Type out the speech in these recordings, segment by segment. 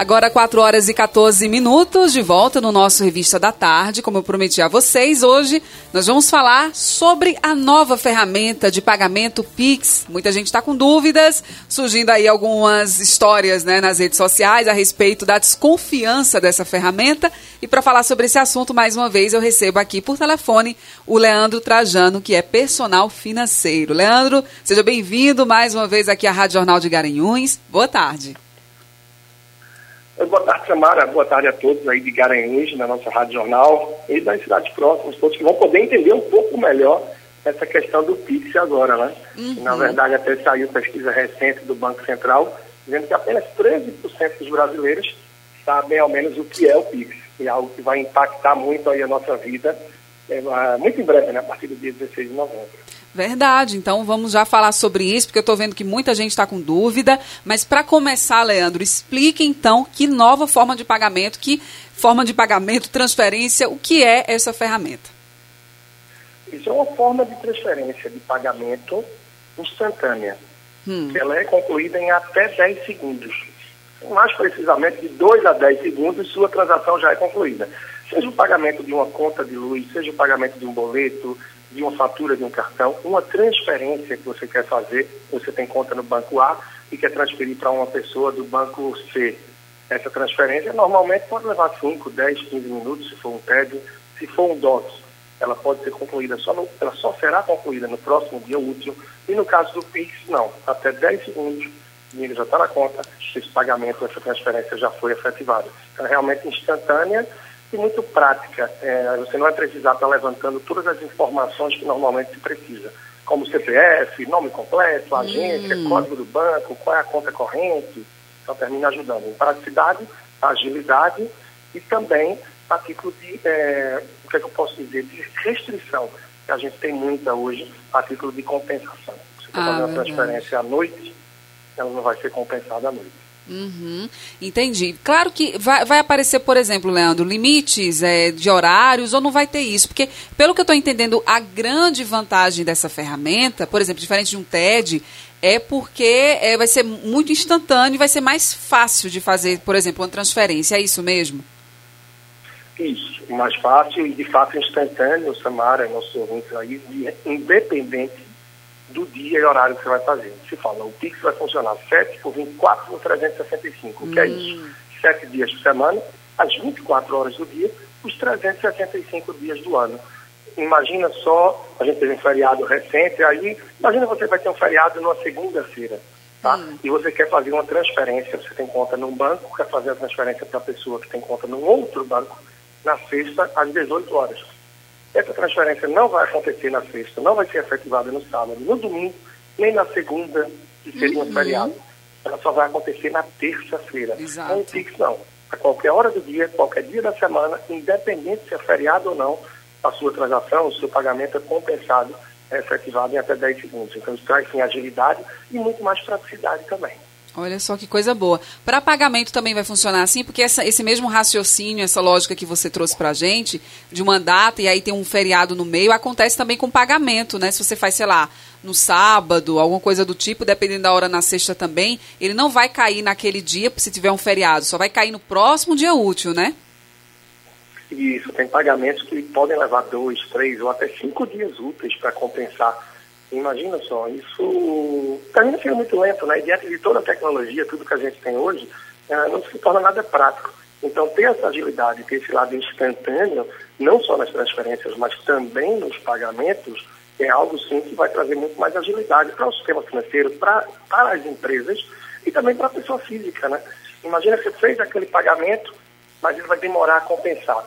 Agora 4 horas e 14 minutos, de volta no nosso Revista da Tarde. Como eu prometi a vocês, hoje nós vamos falar sobre a nova ferramenta de pagamento Pix. Muita gente está com dúvidas, surgindo aí algumas histórias né, nas redes sociais a respeito da desconfiança dessa ferramenta. E para falar sobre esse assunto, mais uma vez, eu recebo aqui por telefone o Leandro Trajano, que é personal financeiro. Leandro, seja bem-vindo mais uma vez aqui à Rádio Jornal de Garanhuns. Boa tarde. Boa tarde, Samara. Boa tarde a todos aí de Garanhuns, na nossa Rádio Jornal, e das cidades próximas, todos que vão poder entender um pouco melhor essa questão do Pix agora, né? Uhum. Na verdade, até saiu pesquisa recente do Banco Central, dizendo que apenas 13% dos brasileiros sabem ao menos o que é o Pix, e é algo que vai impactar muito aí a nossa vida, é, muito em breve, né? A partir do dia 16 de novembro. Verdade, então vamos já falar sobre isso, porque eu estou vendo que muita gente está com dúvida. Mas para começar, Leandro, explique então que nova forma de pagamento, que forma de pagamento, transferência, o que é essa ferramenta? Isso é uma forma de transferência de pagamento instantânea. Hum. Ela é concluída em até 10 segundos. Mais precisamente, de 2 a 10 segundos, sua transação já é concluída. Seja o pagamento de uma conta de luz, seja o pagamento de um boleto, de uma fatura de um cartão, uma transferência que você quer fazer, você tem conta no banco A e quer transferir para uma pessoa do banco C. Essa transferência normalmente pode levar 5, 10, 15 minutos, se for um TED, se for um DOS, ela pode ser concluída só no, ela só será concluída no próximo dia útil e no caso do Pix, não, até 10 segundos o dinheiro já está na conta, esse pagamento, essa transferência já foi efetivada. Então, é realmente instantânea e muito prática. É, você não vai precisar estar levantando todas as informações que normalmente se precisa, como CPF, nome completo, agência, hum. código do banco, qual é a conta corrente. Então termina ajudando em praticidade, agilidade e também a título de, é, o que, é que eu posso dizer, de restrição, que a gente tem muita hoje, a título de compensação. Você está ah, fazendo uma transferência à noite, ela não vai ser compensada à noite. Uhum, entendi. Claro que vai, vai, aparecer, por exemplo, Leandro, limites é, de horários ou não vai ter isso? Porque, pelo que eu estou entendendo, a grande vantagem dessa ferramenta, por exemplo, diferente de um TED, é porque é, vai ser muito instantâneo e vai ser mais fácil de fazer, por exemplo, uma transferência. É isso mesmo? Isso, mais fácil e de fato instantâneo, Samara, nosso ouvinte aí, independente do dia e horário que você vai fazer. Se fala, o Pix vai funcionar 7 por 24 por 365. O que é hum. isso? 7 dias por semana, as 24 horas do dia, os 365 dias do ano. Imagina só, a gente teve um feriado recente, aí, imagina você vai ter um feriado numa segunda-feira, tá? Hum. E você quer fazer uma transferência, você tem conta num banco, quer fazer a transferência para a pessoa que tem conta num outro banco, na sexta, às 18 horas. Essa transferência não vai acontecer na sexta, não vai ser efetivada no sábado, no domingo, nem na segunda, que seria uhum. um feriado. Ela só vai acontecer na terça-feira. Não Pix, não. A qualquer hora do dia, qualquer dia da semana, independente se é feriado ou não, a sua transação, o seu pagamento é compensado, é efetivado em até 10 segundos. Então, isso traz sim agilidade e muito mais praticidade também. Olha só que coisa boa. Para pagamento também vai funcionar assim, porque essa, esse mesmo raciocínio, essa lógica que você trouxe para a gente, de uma data e aí tem um feriado no meio, acontece também com pagamento, né? Se você faz, sei lá, no sábado, alguma coisa do tipo, dependendo da hora na sexta também, ele não vai cair naquele dia, se tiver um feriado, só vai cair no próximo dia útil, né? Isso, tem pagamentos que podem levar dois, três ou até cinco dias úteis para compensar Imagina só, isso termina sendo muito lento, né? E diante de toda a tecnologia, tudo que a gente tem hoje, é, não se torna nada prático. Então, ter essa agilidade, ter esse lado instantâneo, não só nas transferências, mas também nos pagamentos, é algo sim que vai trazer muito mais agilidade para o sistema financeiro, para, para as empresas e também para a pessoa física, né? Imagina que você fez aquele pagamento, mas ele vai demorar a compensar.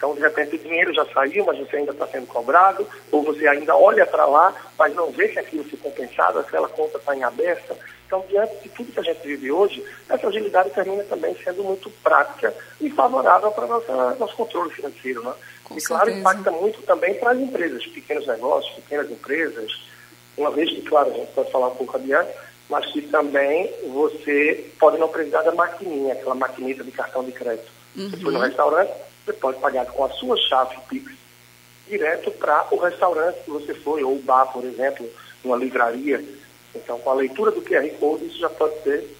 Então, de repente, o dinheiro já saiu, mas você ainda está sendo cobrado, ou você ainda olha para lá, mas não vê que aquilo se compensado, aquela conta está em aberta. Então, diante de tudo que a gente vive hoje, essa agilidade termina também sendo muito prática e favorável para o nosso controle financeiro. Né? Com e, claro, certeza. impacta muito também para as empresas, pequenos negócios, pequenas empresas, uma vez que, claro, a gente pode falar um pouco adiante, mas que também você pode não precisar da maquininha, aquela maquinita de cartão de crédito. Uhum. Você foi no restaurante, você pode pagar com a sua chave Pix direto para o restaurante que você foi, ou o bar, por exemplo, uma livraria. Então, com a leitura do QR Code, isso já pode ser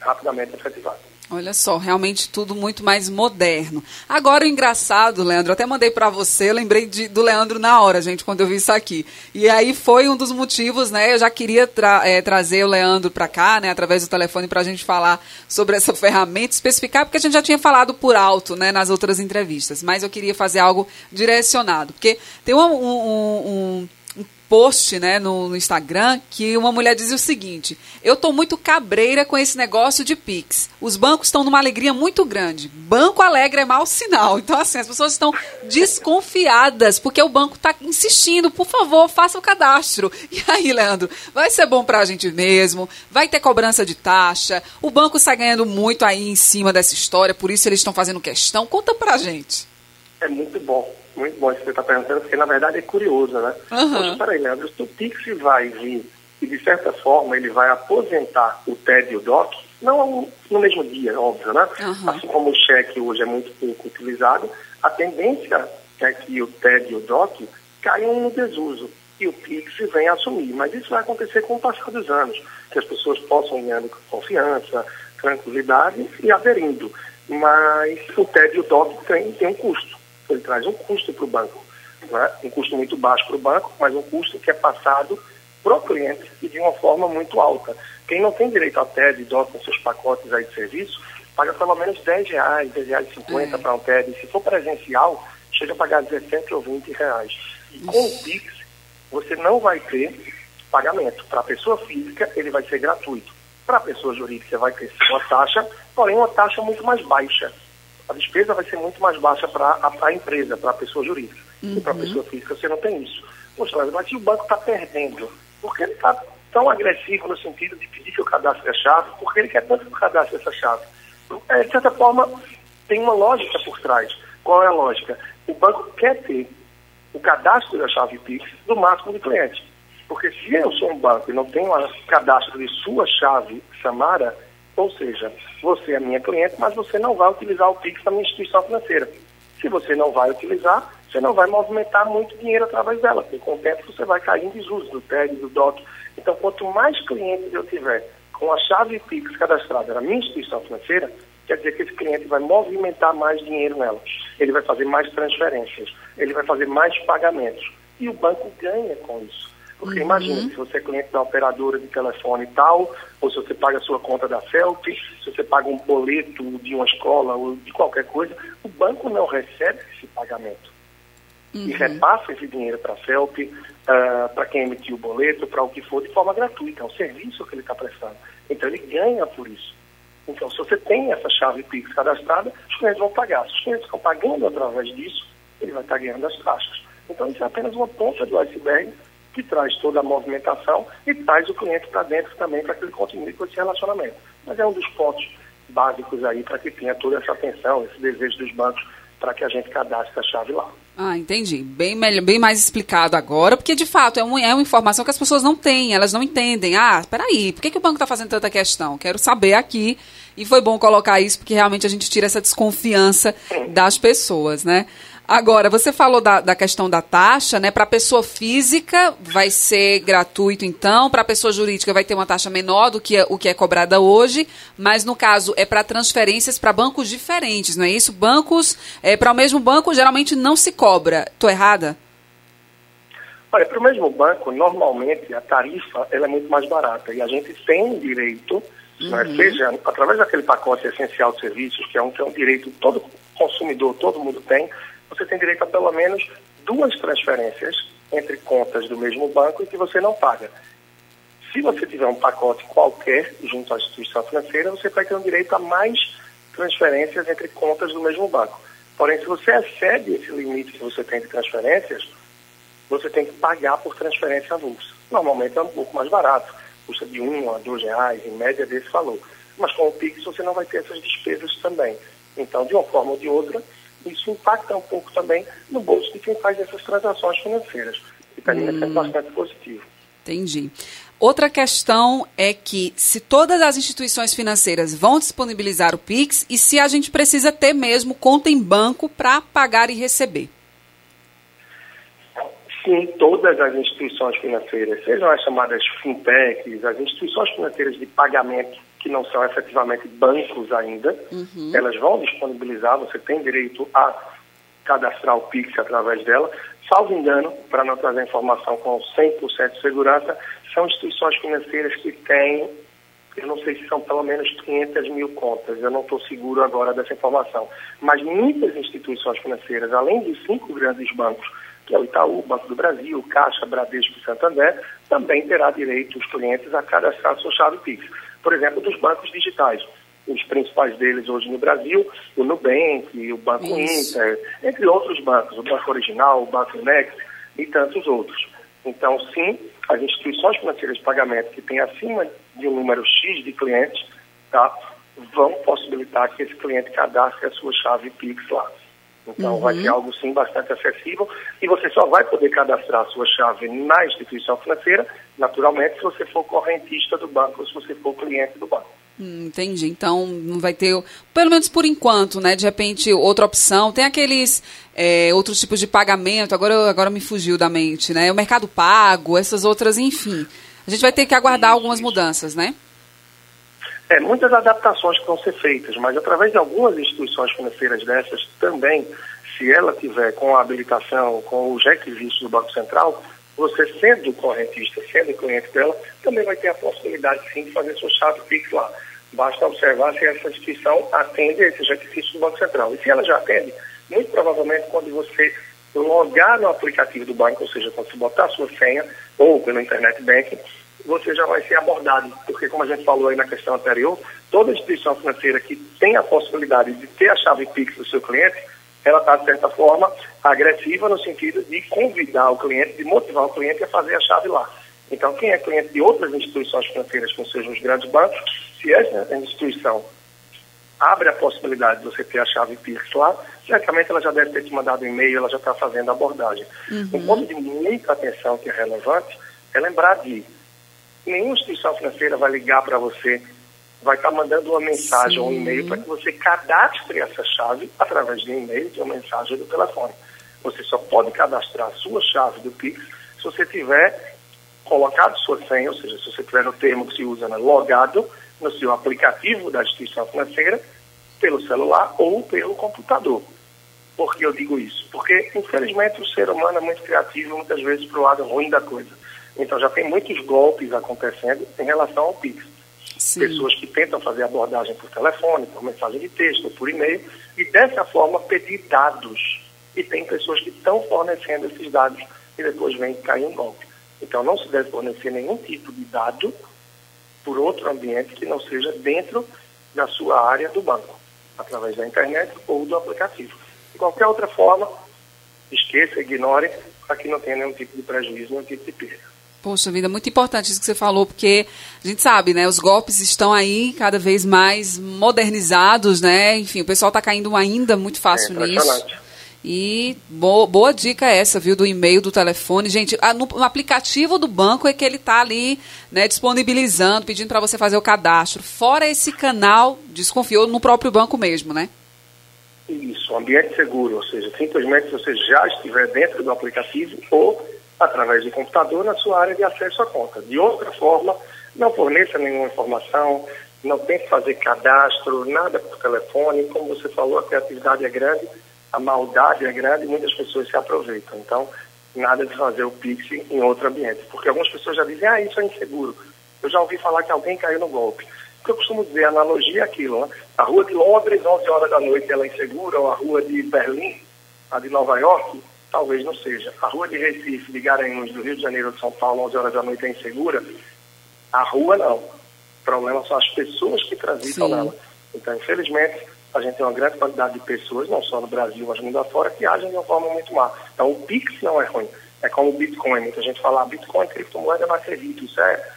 rapidamente efetivado. Olha só, realmente tudo muito mais moderno. Agora o engraçado, Leandro, até mandei para você, lembrei de, do Leandro na hora, gente, quando eu vi isso aqui. E aí foi um dos motivos, né? Eu já queria tra é, trazer o Leandro para cá, né, através do telefone, para a gente falar sobre essa ferramenta, especificar, porque a gente já tinha falado por alto, né, nas outras entrevistas. Mas eu queria fazer algo direcionado, porque tem um, um, um post né, no, no, Instagram que uma mulher dizia o seguinte: Eu estou muito cabreira com esse negócio de Pix. Os bancos estão numa alegria muito grande. Banco alegre é mau sinal. Então, assim, as pessoas estão desconfiadas porque o banco está insistindo, por favor, faça o cadastro. E aí, Leandro, vai ser bom para a gente mesmo? Vai ter cobrança de taxa? O banco está ganhando muito aí em cima dessa história, por isso eles estão fazendo questão. Conta para a gente. É muito bom muito bom isso que você está perguntando, porque na verdade é curioso, né? Uhum. Mas peraí, Leandro, se o Pix vai vir e de certa forma ele vai aposentar o TED e o DOC, não no mesmo dia, óbvio, né? Uhum. Assim como o cheque hoje é muito pouco utilizado, a tendência é que o TED e o DOC caiam no desuso e o Pix venha assumir. Mas isso vai acontecer com o passar dos anos, que as pessoas possam ganhando confiança, tranquilidade e aderindo. Mas o TED e o DOC tem, tem um custo ele traz um custo para o banco. Né? Um custo muito baixo para o banco, mas um custo que é passado para o cliente e de uma forma muito alta. Quem não tem direito a TED e nos seus pacotes aí de serviço, paga pelo menos 10 reais, 10 reais 50 para um TED. Se for presencial, chega a pagar 17 ou 20 reais. E com o Pix, você não vai ter pagamento. Para a pessoa física, ele vai ser gratuito. Para a pessoa jurídica, vai ter uma taxa, porém uma taxa muito mais baixa a despesa vai ser muito mais baixa para a, empresa, para a pessoa jurídica. Uhum. E para a pessoa física você não tem isso. Poxa, mas o banco está perdendo, por que ele está tão agressivo no sentido de pedir que eu cadastre a chave? Porque ele quer tanto que eu cadastre essa chave. É, de certa forma, tem uma lógica por trás. Qual é a lógica? O banco quer ter o cadastro da chave Pix do máximo de clientes. Porque se eu sou um banco e não tenho o cadastro de sua chave Samara, ou seja, você é minha cliente, mas você não vai utilizar o Pix na minha instituição financeira. Se você não vai utilizar, você não vai movimentar muito dinheiro através dela, porque com o tempo você vai cair em desuso do TED, do DOC. Então, quanto mais clientes eu tiver com a chave Pix cadastrada na minha instituição financeira, quer dizer que esse cliente vai movimentar mais dinheiro nela. Ele vai fazer mais transferências, ele vai fazer mais pagamentos. E o banco ganha com isso. Porque uhum. imagina, se você é cliente da operadora de telefone e tal, ou se você paga a sua conta da FELP, se você paga um boleto de uma escola ou de qualquer coisa, o banco não recebe esse pagamento. Uhum. E repassa esse dinheiro para a FELP, uh, ah, para quem emitiu o boleto, para o que for, de forma gratuita. É um serviço que ele está prestando. Então ele ganha por isso. Então, se você tem essa chave Pix cadastrada, os clientes vão pagar. Se os clientes estão pagando através disso, ele vai estar ganhando as taxas. Então, isso é apenas uma ponta do iceberg que traz toda a movimentação e traz o cliente para dentro também para que ele continue com esse relacionamento. Mas é um dos pontos básicos aí para que tenha toda essa atenção, esse desejo dos bancos para que a gente cadastre a chave lá. Ah, entendi. Bem, melhor, bem mais explicado agora, porque de fato é, um, é uma informação que as pessoas não têm, elas não entendem. Ah, peraí, por que, que o banco está fazendo tanta questão? Quero saber aqui. E foi bom colocar isso, porque realmente a gente tira essa desconfiança das pessoas, né? Agora, você falou da, da questão da taxa, né? Para pessoa física vai ser gratuito, então. Para pessoa jurídica vai ter uma taxa menor do que o que é cobrada hoje. Mas no caso é para transferências para bancos diferentes, não é isso? Bancos é, para o mesmo banco geralmente não se cobra. Estou errada? Olha, para o mesmo banco, normalmente a tarifa ela é muito mais barata e a gente tem direito, né, uhum. seja através daquele pacote essencial de serviços, que é um, que é um direito todo consumidor, todo mundo tem, você tem direito a pelo menos duas transferências entre contas do mesmo banco e que você não paga. Se você tiver um pacote qualquer junto à instituição financeira, você vai ter um direito a mais transferências entre contas do mesmo banco. Porém, se você excede esse limite que você tem de transferências, você tem que pagar por transferência avulsa. Normalmente é um pouco mais barato, custa de um a dois reais, em média desse valor. Mas com o Pix você não vai ter essas despesas também. Então, de uma forma ou de outra, isso impacta um pouco também no bolso de quem faz essas transações financeiras. E mim é sempre bastante positivo. Entendi. Outra questão é que se todas as instituições financeiras vão disponibilizar o Pix e se a gente precisa ter mesmo conta em banco para pagar e receber. Sim, todas as instituições financeiras, sejam as chamadas fintechs, as instituições financeiras de pagamento que não são efetivamente bancos ainda, uhum. elas vão disponibilizar, você tem direito a cadastrar o Pix através dela. Salvo engano, para não trazer informação com 100% de segurança, são instituições financeiras que têm, eu não sei se são pelo menos 500 mil contas, eu não estou seguro agora dessa informação, mas muitas instituições financeiras, além dos cinco grandes bancos, que é o Itaú, Banco do Brasil, Caixa, Bradesco e Santander, também terá direito os clientes a cadastrar sua chave Pix. Por exemplo, dos bancos digitais. Os principais deles hoje no Brasil, o Nubank, o Banco Isso. Inter, entre outros bancos, o Banco Original, o Banco Next e tantos outros. Então, sim, as instituições financeiras de pagamento que têm acima de um número X de clientes, tá, vão possibilitar que esse cliente cadastre a sua chave Pix lá. Então, uhum. vai ser algo, sim, bastante acessível. E você só vai poder cadastrar a sua chave na instituição financeira, naturalmente, se você for correntista do banco ou se você for cliente do banco. Hum, entendi. Então, não vai ter, pelo menos por enquanto, né? De repente, outra opção. Tem aqueles é, outros tipos de pagamento, agora, agora me fugiu da mente, né? O mercado pago, essas outras, enfim. A gente vai ter que aguardar algumas mudanças, né? É, muitas adaptações que vão ser feitas, mas através de algumas instituições financeiras dessas também, se ela tiver com a habilitação, com os requisitos do Banco Central, você sendo correntista, sendo cliente dela, também vai ter a possibilidade sim de fazer sua chave Pix lá. Basta observar se essa instituição atende a esses requisitos do Banco Central. E se ela já atende, muito provavelmente quando você logar no aplicativo do banco, ou seja, quando você botar a sua senha ou pelo internet banking, você já vai ser abordado, porque como a gente falou aí na questão anterior, toda instituição financeira que tem a possibilidade de ter a chave Pix do seu cliente, ela está, de certa forma, agressiva no sentido de convidar o cliente, de motivar o cliente a fazer a chave lá. Então, quem é cliente de outras instituições financeiras, como sejam os grandes bancos, se essa instituição abre a possibilidade de você ter a chave Pix lá, certamente ela já deve ter te mandado um e-mail, ela já está fazendo a abordagem. Uhum. Um ponto de muita atenção que é relevante é lembrar de nenhuma instituição financeira vai ligar para você, vai estar tá mandando uma mensagem ou um e-mail para que você cadastre essa chave através de um e-mail, de uma mensagem do telefone. Você só pode cadastrar a sua chave do Pix se você tiver colocado sua senha, ou seja, se você tiver no termo que se usa, né, logado no seu aplicativo da instituição financeira, pelo celular ou pelo computador. Por que eu digo isso? Porque, infelizmente, o ser humano é muito criativo, muitas vezes, para o lado ruim da coisa. Então já tem muitos golpes acontecendo em relação ao Pix. Sim. Pessoas que tentam fazer abordagem por telefone, por mensagem de texto, por e-mail, e dessa forma pedir dados. E tem pessoas que estão fornecendo esses dados e depois vem cair um golpe. Então não se deve fornecer nenhum tipo de dado por outro ambiente que não seja dentro da sua área do banco, através da internet ou do aplicativo. Qualquer outra forma, esqueça, ignore, para que não tenha nenhum tipo de prejuízo, nenhum tipo de perda. Poxa vida, muito importante isso que você falou, porque a gente sabe, né? Os golpes estão aí cada vez mais modernizados, né? Enfim, o pessoal está caindo ainda muito fácil é nisso. E boa, boa dica essa, viu, do e-mail, do telefone. Gente, no, no, aplicativo do banco é que ele está ali, né, disponibilizando, pedindo para você fazer o cadastro. Fora esse canal, desconfiou no próprio banco mesmo, né? Isso, ambiente seguro, ou seja, simplesmente você já estiver dentro do aplicativo ou através de computador na sua área de acesso à conta. De outra forma, não forneça nenhuma informação, não tem que fazer cadastro, nada por telefone. Como você falou, a criatividade é grande, a maldade é grande e muitas pessoas se aproveitam. Então, nada de fazer o Pix em outro ambiente. Porque algumas pessoas já dizem, ah, isso é inseguro. Eu já ouvi falar que alguém caiu no golpe. Que eu costumo dizer, a analogia é aquilo, né? A rua de Londres, 11 horas da noite, ela é insegura, ou a rua de Berlim, a de Nova York, talvez não seja. A rua de Recife, de Garanhuns, do Rio de Janeiro, de São Paulo, 11 horas da noite é insegura. A rua não. O problema são as pessoas que transitam Sim. nela. Então, infelizmente, a gente tem uma grande quantidade de pessoas, não só no Brasil, mas mundo afora, que agem de uma forma muito má. Então, o Pix não é ruim. É como o Bitcoin. Muita gente fala, ah, Bitcoin, criptomoeda não acredito. Isso é...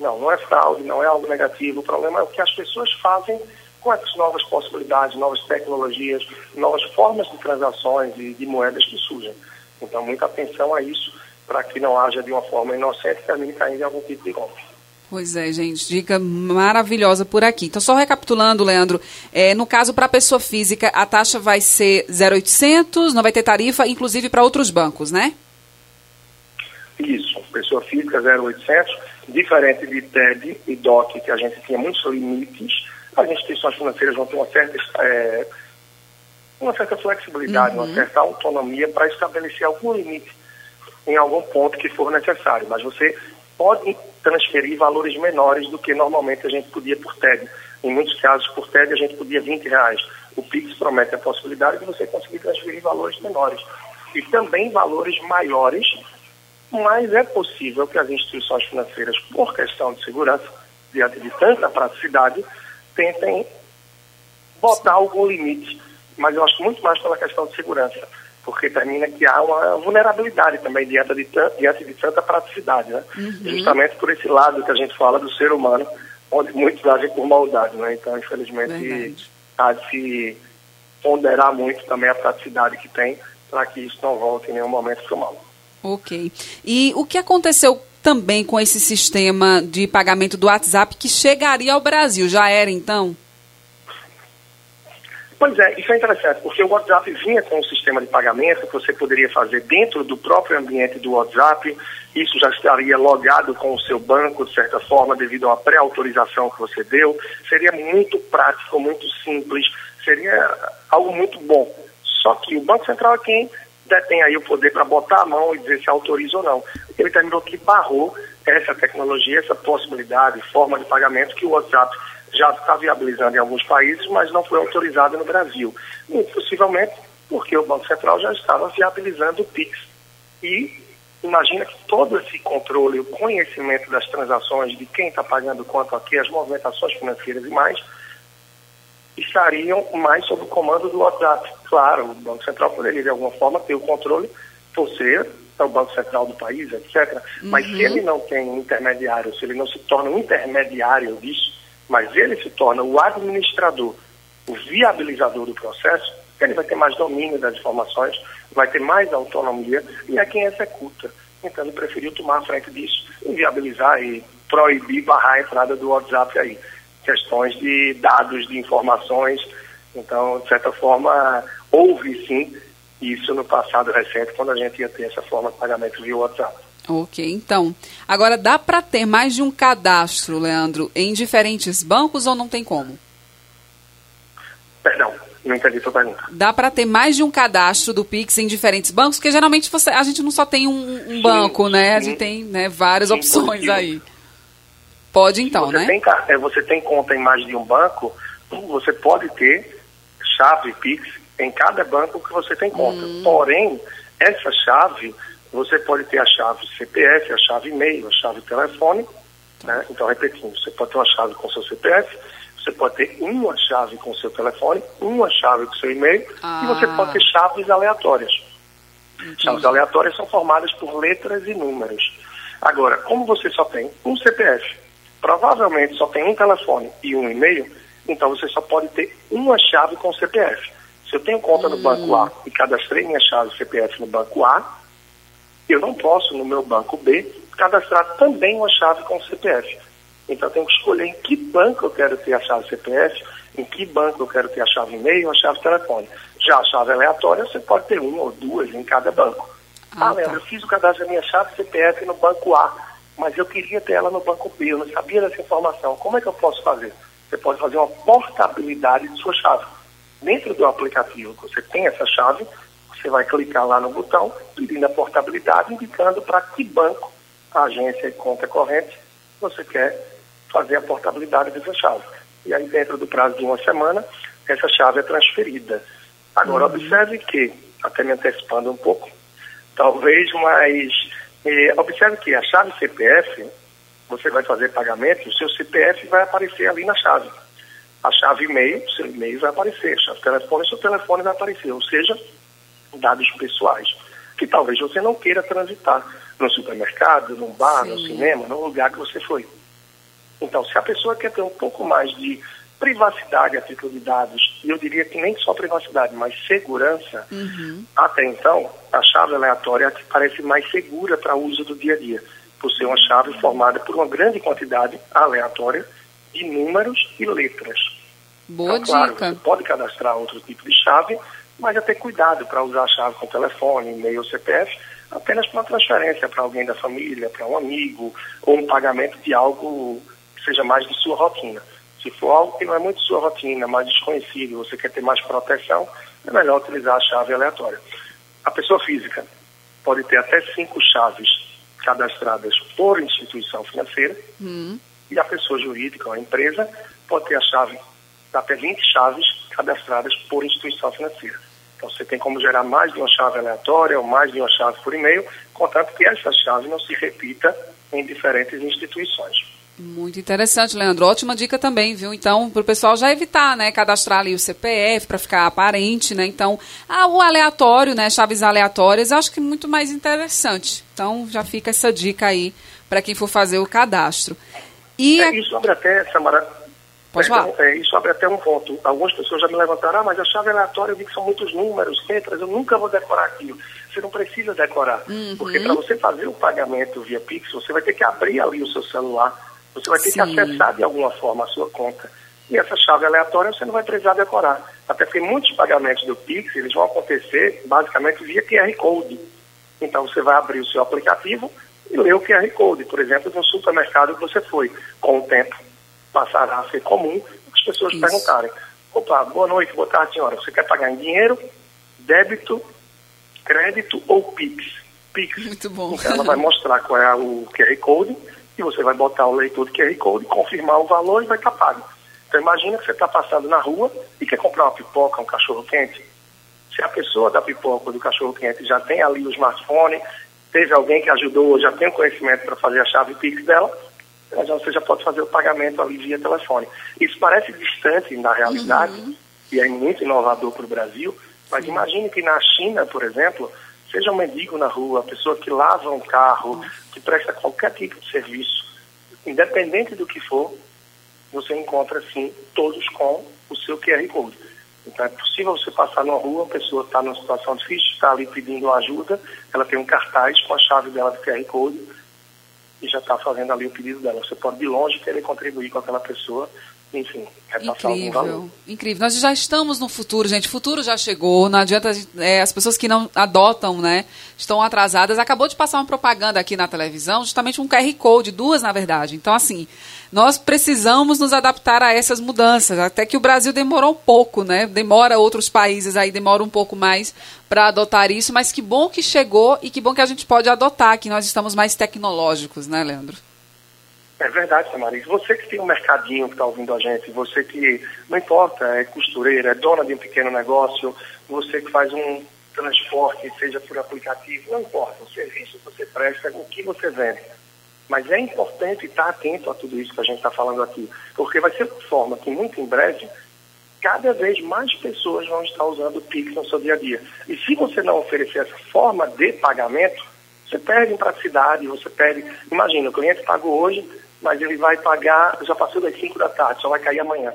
Não, não é fraude, não é algo negativo. O problema é o que as pessoas fazem com essas novas possibilidades, novas tecnologias, novas formas de transações e de moedas que surgem. Então, muita atenção a isso para que não haja de uma forma inocente termine caindo em algum tipo de golpe. Pois é, gente, dica maravilhosa por aqui. Então, só recapitulando, Leandro, é, no caso para pessoa física, a taxa vai ser 0,800, não vai ter tarifa, inclusive para outros bancos, né? Isso, pessoa física 0,800, Diferente de TED e DOC, que a gente tinha muitos limites, as instituições financeiras vão ter uma certa, é, uma certa flexibilidade, uhum. uma certa autonomia para estabelecer algum limite em algum ponto que for necessário. Mas você pode transferir valores menores do que normalmente a gente podia por TED. Em muitos casos, por TED, a gente podia 20 reais. O PIX promete a possibilidade de você conseguir transferir valores menores. E também valores maiores, mas é possível que as instituições financeiras, por questão de segurança, diante de tanta praticidade, tentem botar algum limite. Mas eu acho muito mais pela questão de segurança, porque termina que há uma vulnerabilidade também diante de, diante de tanta praticidade, né? Uhum. Justamente por esse lado que a gente fala do ser humano, onde muitos agem por maldade, né? Então, infelizmente, há de se ponderar muito também a praticidade que tem para que isso não volte em nenhum momento para o mal. Ok. E o que aconteceu também com esse sistema de pagamento do WhatsApp que chegaria ao Brasil? Já era então? Pois é, isso é interessante, porque o WhatsApp vinha com um sistema de pagamento que você poderia fazer dentro do próprio ambiente do WhatsApp. Isso já estaria logado com o seu banco, de certa forma, devido a uma pré-autorização que você deu. Seria muito prático, muito simples, seria algo muito bom. Só que o Banco Central é quem detém aí o poder para botar a mão e dizer se autoriza ou não. Ele terminou que barrou essa tecnologia, essa possibilidade, forma de pagamento que o WhatsApp já está viabilizando em alguns países, mas não foi autorizado no Brasil. Possivelmente porque o Banco Central já estava viabilizando o PIX. E imagina que todo esse controle, o conhecimento das transações, de quem está pagando quanto aqui, as movimentações financeiras e mais, estariam mais sob o comando do WhatsApp. Claro, o Banco Central poderia, de alguma forma, ter o controle por ser o Banco Central do país, etc. Uhum. Mas se uhum. ele não tem um intermediário, se ele não se torna um intermediário disso, mas ele se torna o administrador, o viabilizador do processo, ele vai ter mais domínio das informações, vai ter mais autonomia e é quem executa. Então ele preferiu tomar a frente disso e viabilizar e proibir, barrar a entrada do WhatsApp aí questões de dados, de informações. Então, de certa forma, houve sim isso no passado recente, quando a gente ia ter essa forma de pagamento via WhatsApp. Ok, então. Agora, dá para ter mais de um cadastro, Leandro, em diferentes bancos ou não tem como? Perdão, não entendi sua pergunta. Dá para ter mais de um cadastro do Pix em diferentes bancos? Porque geralmente você, a gente não só tem um, um sim, banco, né? A gente tem né, várias sim, opções positivo. aí. Pode então, você né? Tem, é, você tem conta em mais de um banco, você pode ter chave Pix em cada banco que você tem conta. Hum. Porém, essa chave, você pode ter a chave CPF, a chave e-mail, a chave telefone. Né? Então, repetindo, você pode ter uma chave com seu CPF, você pode ter uma chave com seu telefone, uma chave com seu e-mail, ah. e você ah. pode ter chaves aleatórias. Entendi. Chaves aleatórias são formadas por letras e números. Agora, como você só tem um CPF, provavelmente só tem um telefone e um e-mail, então você só pode ter uma chave com CPF. Se eu tenho conta no banco A e cadastrei minha chave CPF no banco A, eu não posso no meu banco B cadastrar também uma chave com CPF. Então eu tenho que escolher em que banco eu quero ter a chave CPF, em que banco eu quero ter a chave e-mail, a chave telefone. Já a chave aleatória, você pode ter uma ou duas em cada banco. Ah, ah Leandro, tá. eu fiz o cadastro da minha chave CPF no banco A mas eu queria ter ela no banco B, eu não sabia dessa informação. Como é que eu posso fazer? Você pode fazer uma portabilidade de sua chave. Dentro do aplicativo que você tem essa chave, você vai clicar lá no botão, pedindo a portabilidade, indicando para que banco, agência e conta corrente você quer fazer a portabilidade dessa chave. E aí, dentro do prazo de uma semana, essa chave é transferida. Agora, uhum. observe que, até me antecipando um pouco, talvez mais e observe que a chave CPF, você vai fazer pagamento, o seu CPF vai aparecer ali na chave. A chave e-mail, seu e-mail vai aparecer. A chave telefone, seu telefone vai aparecer. Ou seja, dados pessoais. Que talvez você não queira transitar no supermercado, no bar, Sim. no cinema, no lugar que você foi. Então, se a pessoa quer ter um pouco mais de privacidade a título de dados, e eu diria que nem só privacidade, mas segurança, uhum. até então, a chave aleatória é a que parece mais segura para uso do dia a dia, por ser uma chave formada por uma grande quantidade aleatória de números e letras. Boa então, claro, dica. Você pode cadastrar outro tipo de chave, mas é ter cuidado para usar a chave com telefone, e-mail, CPF, apenas para uma transferência para alguém da família, para um amigo, ou um pagamento de algo que seja mais de sua rotina. Se for algo que não é muito sua rotina, mais desconhecido, você quer ter mais proteção, é melhor utilizar a chave aleatória. A pessoa física pode ter até cinco chaves cadastradas por instituição financeira hum. e a pessoa jurídica ou a empresa pode ter a chave, até 20 chaves cadastradas por instituição financeira. Então você tem como gerar mais de uma chave aleatória ou mais de uma chave por e-mail, contanto que essa chave não se repita em diferentes instituições. Muito interessante, Leandro. Ótima dica também, viu? Então, para o pessoal já evitar, né? Cadastrar ali o CPF para ficar aparente, né? Então, ah, o aleatório, né? Chaves aleatórias, eu acho que é muito mais interessante. Então, já fica essa dica aí para quem for fazer o cadastro. E é, isso abre até, Samara, Pode falar. Então, é, isso abre até um ponto. Algumas pessoas já me levantaram, ah, mas a chave aleatória eu vi que são muitos números, letras, eu nunca vou decorar aquilo. Você não precisa decorar. Uhum. Porque para você fazer o pagamento via Pix, você vai ter que abrir ali o seu celular você vai ter Sim. que acessar de alguma forma a sua conta. E essa chave aleatória você não vai precisar decorar. Até porque muitos pagamentos do Pix, eles vão acontecer basicamente via QR Code. Então você vai abrir o seu aplicativo e ler o QR Code. Por exemplo, no supermercado que você foi. Com o tempo, passará a ser comum as pessoas Isso. perguntarem. Opa, boa noite, boa tarde, senhora. Você quer pagar em dinheiro, débito, crédito ou Pix? Pix. Muito bom. Então ela vai mostrar qual é o QR Code e você vai botar o leitor de QR Code, confirmar o valor e vai estar pago. Então imagina que você está passando na rua e quer comprar uma pipoca, um cachorro quente. Se a pessoa da pipoca ou do cachorro quente já tem ali o smartphone, teve alguém que ajudou, já tem o conhecimento para fazer a chave Pix dela, você já pode fazer o pagamento ali via telefone. Isso parece distante na realidade uhum. e é muito inovador para o Brasil, mas imagine que na China, por exemplo, seja um mendigo na rua, a pessoa que lava um carro, que presta qualquer tipo de serviço, independente do que for, você encontra sim todos com o seu QR Code. Então é possível você passar numa rua, a pessoa está numa situação difícil, está ali pedindo ajuda, ela tem um cartaz com a chave dela do QR Code e já está fazendo ali o pedido dela. Você pode de longe querer contribuir com aquela pessoa enfim, incrível. Incrível. Nós já estamos no futuro, gente. O futuro já chegou. Não adianta é, as pessoas que não adotam, né? Estão atrasadas. Acabou de passar uma propaganda aqui na televisão, justamente um QR Code, duas na verdade. Então, assim, nós precisamos nos adaptar a essas mudanças. Até que o Brasil demorou um pouco, né? Demora outros países aí, demora um pouco mais para adotar isso, mas que bom que chegou e que bom que a gente pode adotar, que nós estamos mais tecnológicos, né, Leandro? É verdade, Tamariz. Você que tem um mercadinho que está ouvindo a gente, você que, não importa, é costureira, é dona de um pequeno negócio, você que faz um transporte, seja por aplicativo, não importa, o serviço que você presta, o que você vende. Mas é importante estar atento a tudo isso que a gente está falando aqui, porque vai ser de forma que, muito em breve, cada vez mais pessoas vão estar usando o Pix no seu dia a dia. E se você não oferecer essa forma de pagamento, você perde em praticidade, você perde. Imagina, o cliente pagou hoje, mas ele vai pagar, já passou das 5 da tarde, só vai cair amanhã.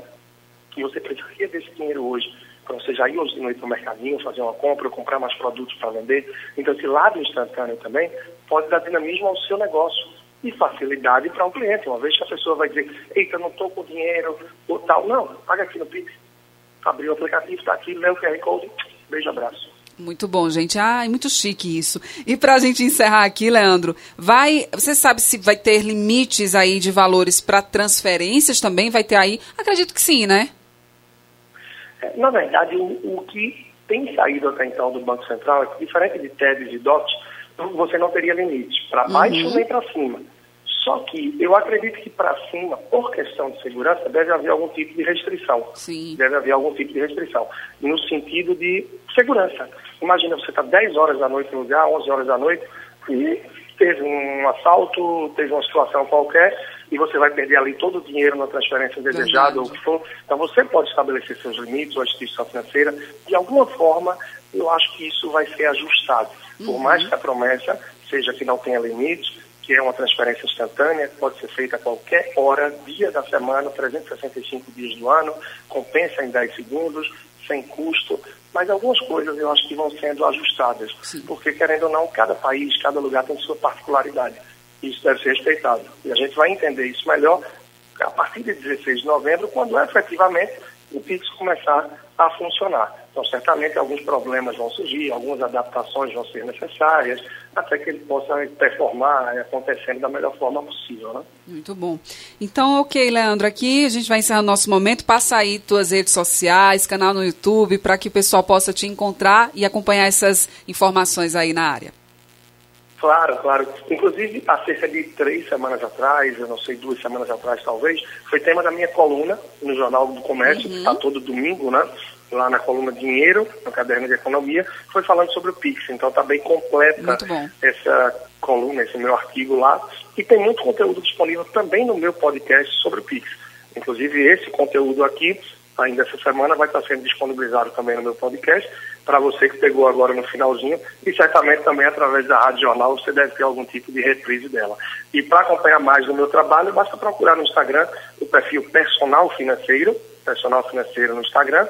E você precisaria desse dinheiro hoje, para você já ir hoje de noite no mercadinho, fazer uma compra, ou comprar mais produtos para vender. Então, esse lado instantâneo também pode dar dinamismo ao seu negócio e facilidade para um cliente. Uma vez que a pessoa vai dizer, eita, não estou com dinheiro, ou tal. Não, paga aqui no Pix. Abriu o aplicativo, está aqui, lê o QR Code, beijo, abraço. Muito bom, gente. Ah, é muito chique isso. E para a gente encerrar aqui, Leandro, vai. Você sabe se vai ter limites aí de valores para transferências também? Vai ter aí? Acredito que sim, né? É, na verdade, o, o que tem saído até então do Banco Central é que, diferente de TEDs e DOTs, você não teria limite para baixo uhum. nem para cima. Só que eu acredito que para cima, por questão de segurança, deve haver algum tipo de restrição. Sim. Deve haver algum tipo de restrição. No sentido de segurança. Imagina, você está 10 horas da noite no lugar, 11 horas da noite, e teve um assalto, teve uma situação qualquer, e você vai perder ali todo o dinheiro na transferência desejada ou o que for. Então você pode estabelecer seus limites, ou a instituição financeira, de alguma forma, eu acho que isso vai ser ajustado. Por uhum. mais que a promessa seja que não tenha limites, que é uma transferência instantânea, que pode ser feita a qualquer hora, dia da semana, 365 dias do ano, compensa em 10 segundos, sem custo, mas algumas coisas eu acho que vão sendo ajustadas, Sim. porque querendo ou não, cada país, cada lugar tem sua particularidade. Isso deve ser respeitado. E a gente vai entender isso melhor a partir de 16 de novembro, quando efetivamente o Pix começar a funcionar. Então, certamente, alguns problemas vão surgir, algumas adaptações vão ser necessárias, até que ele possa performar acontecendo da melhor forma possível. Né? Muito bom. Então, ok, Leandro, aqui a gente vai encerrar nosso momento. Passa aí tuas redes sociais, canal no YouTube, para que o pessoal possa te encontrar e acompanhar essas informações aí na área. Claro, claro. Inclusive, há cerca de três semanas atrás, eu não sei, duas semanas atrás talvez, foi tema da minha coluna no Jornal do Comércio, uhum. que está todo domingo, né? Lá na coluna Dinheiro, no caderno de economia, foi falando sobre o Pix. Então está bem completa essa coluna, esse meu artigo lá. E tem muito conteúdo disponível também no meu podcast sobre o Pix. Inclusive esse conteúdo aqui, ainda essa semana, vai estar sendo disponibilizado também no meu podcast, para você que pegou agora no finalzinho, e certamente também através da Rádio Jornal você deve ter algum tipo de reprise dela. E para acompanhar mais o meu trabalho, basta procurar no Instagram o perfil Personal Financeiro, Personal Financeiro no Instagram,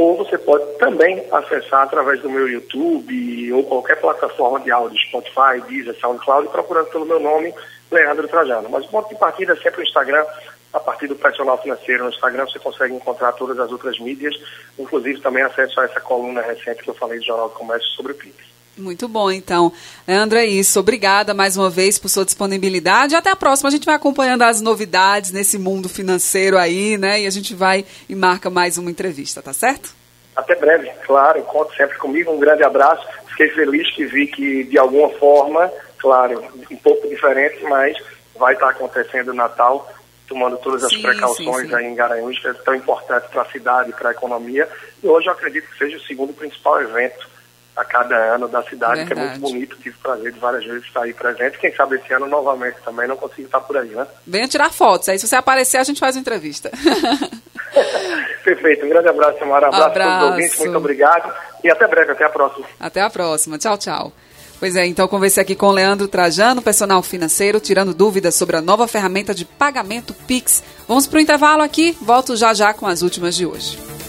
ou você pode também acessar através do meu YouTube ou qualquer plataforma de áudio, Spotify, Deezer, SoundCloud, procurando pelo meu nome, Leandro Trajano. Mas o ponto de partida é sempre o Instagram, a partir do personal financeiro no Instagram você consegue encontrar todas as outras mídias, inclusive também acesso a essa coluna recente que eu falei do Jornal do Comércio sobre o Pix. Muito bom, então. Leandro, é isso. Obrigada mais uma vez por sua disponibilidade. Até a próxima. A gente vai acompanhando as novidades nesse mundo financeiro aí, né? E a gente vai e marca mais uma entrevista, tá certo? Até breve, claro. Conte sempre comigo. Um grande abraço. Fiquei feliz que vi que, de alguma forma, claro, um pouco diferente, mas vai estar acontecendo o Natal tomando todas as sim, precauções sim, sim. aí em Garanhuns, que é tão importante para a cidade e para a economia. E hoje eu acredito que seja o segundo principal evento a cada ano da cidade, Verdade. que é muito bonito. Tive o prazer de várias vezes estar aí presente. Quem sabe esse ano novamente também não consigo estar por aí, né? Venha tirar fotos. Aí se você aparecer, a gente faz uma entrevista. Perfeito. Um grande abraço, Samara. Um abraço, abraço. a todos os ouvintes. Muito obrigado. E até breve. Até a próxima. Até a próxima. Tchau, tchau. Pois é, então conversei aqui com o Leandro Trajano, personal financeiro, tirando dúvidas sobre a nova ferramenta de pagamento Pix. Vamos para o intervalo aqui, volto já já com as últimas de hoje.